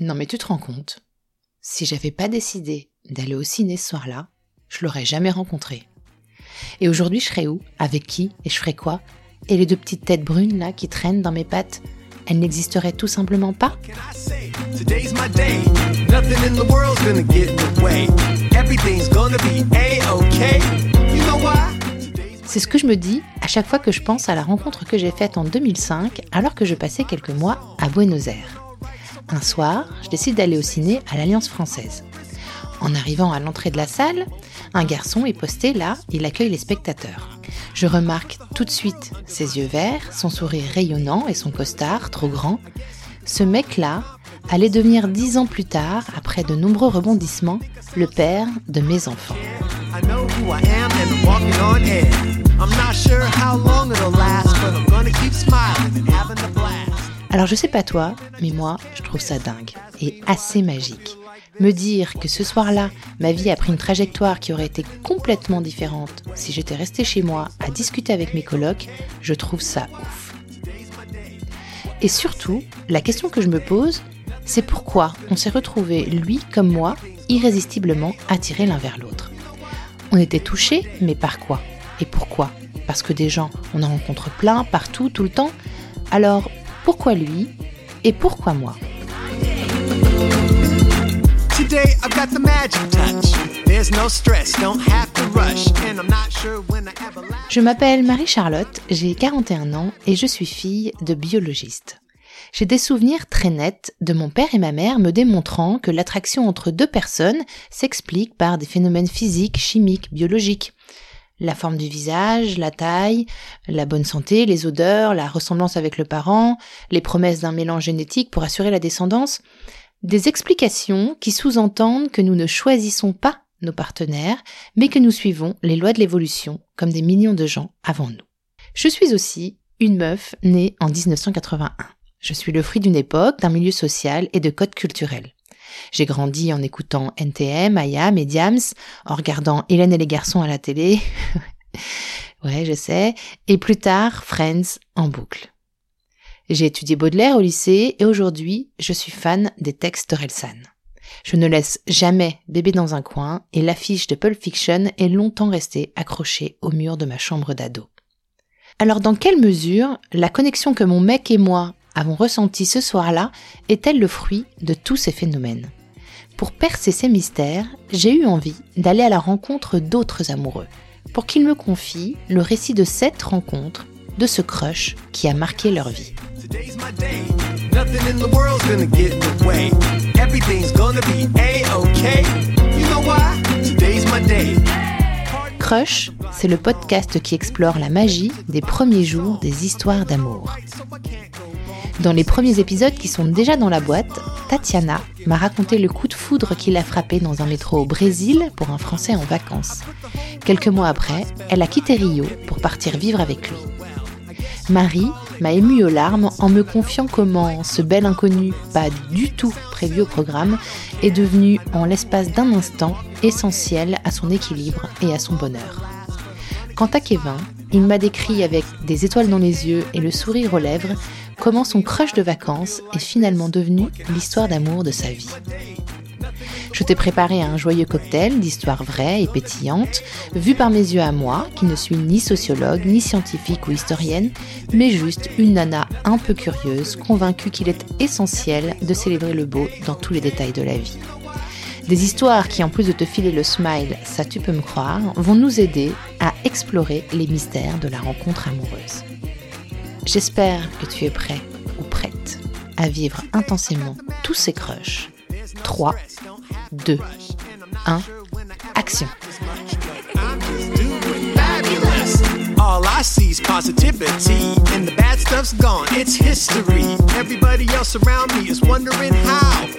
Non mais tu te rends compte. Si j'avais pas décidé d'aller au ciné ce soir-là, je l'aurais jamais rencontré. Et aujourd'hui, je serais où? Avec qui? Et je ferais quoi? Et les deux petites têtes brunes là qui traînent dans mes pattes, elles n'existeraient tout simplement pas? C'est ce que je me dis à chaque fois que je pense à la rencontre que j'ai faite en 2005 alors que je passais quelques mois à Buenos Aires. Un soir, je décide d'aller au ciné à l'Alliance française. En arrivant à l'entrée de la salle, un garçon est posté là, il accueille les spectateurs. Je remarque tout de suite ses yeux verts, son sourire rayonnant et son costard trop grand. Ce mec-là allait devenir dix ans plus tard, après de nombreux rebondissements, le père de mes enfants. Alors je sais pas toi, mais moi je trouve ça dingue et assez magique. Me dire que ce soir-là, ma vie a pris une trajectoire qui aurait été complètement différente si j'étais restée chez moi à discuter avec mes colocs, je trouve ça ouf. Et surtout, la question que je me pose, c'est pourquoi on s'est retrouvés, lui comme moi, irrésistiblement attirés l'un vers l'autre. On était touchés, mais par quoi? Et pourquoi? Parce que des gens, on en rencontre plein, partout, tout le temps. Alors, pourquoi lui Et pourquoi moi je m'appelle Marie-Charlotte, j'ai 41 ans et je suis fille de biologiste. J'ai des souvenirs très nets de mon père et ma mère me démontrant que l'attraction entre deux personnes s'explique par des phénomènes physiques, chimiques, biologiques. La forme du visage, la taille, la bonne santé, les odeurs, la ressemblance avec le parent, les promesses d'un mélange génétique pour assurer la descendance. Des explications qui sous-entendent que nous ne choisissons pas nos partenaires, mais que nous suivons les lois de l'évolution comme des millions de gens avant nous. Je suis aussi une meuf née en 1981. Je suis le fruit d'une époque, d'un milieu social et de codes culturels. J'ai grandi en écoutant NTM, IAM et Diams, en regardant Hélène et les garçons à la télé. ouais, je sais. Et plus tard, Friends en boucle. J'ai étudié Baudelaire au lycée et aujourd'hui, je suis fan des textes d'Orelsan. Je ne laisse jamais bébé dans un coin et l'affiche de Pulp Fiction est longtemps restée accrochée au mur de ma chambre d'ado. Alors dans quelle mesure la connexion que mon mec et moi avons ressentie ce soir-là est-elle le fruit de tous ces phénomènes. Pour percer ces mystères, j'ai eu envie d'aller à la rencontre d'autres amoureux, pour qu'ils me confient le récit de cette rencontre, de ce crush qui a marqué leur vie. Crush, c'est le podcast qui explore la magie des premiers jours des histoires d'amour. Dans les premiers épisodes qui sont déjà dans la boîte, Tatiana m'a raconté le coup de foudre qui l'a frappé dans un métro au Brésil pour un Français en vacances. Quelques mois après, elle a quitté Rio pour partir vivre avec lui. Marie m'a ému aux larmes en me confiant comment ce bel inconnu, pas du tout prévu au programme, est devenu en l'espace d'un instant essentiel à son équilibre et à son bonheur. Quant à Kevin, il m'a décrit avec des étoiles dans les yeux et le sourire aux lèvres comment son crush de vacances est finalement devenu l'histoire d'amour de sa vie. Je t'ai préparé un joyeux cocktail d'histoires vraies et pétillantes, vues par mes yeux à moi, qui ne suis ni sociologue, ni scientifique ou historienne, mais juste une nana un peu curieuse, convaincue qu'il est essentiel de célébrer le beau dans tous les détails de la vie. Des histoires qui, en plus de te filer le smile, ça tu peux me croire, vont nous aider à explorer les mystères de la rencontre amoureuse. J'espère que tu es prêt ou prête à vivre intensément tous ces crushs. 3, 2, 1, action. And the bad stuff's gone. It's history. Everybody else around me is wondering how.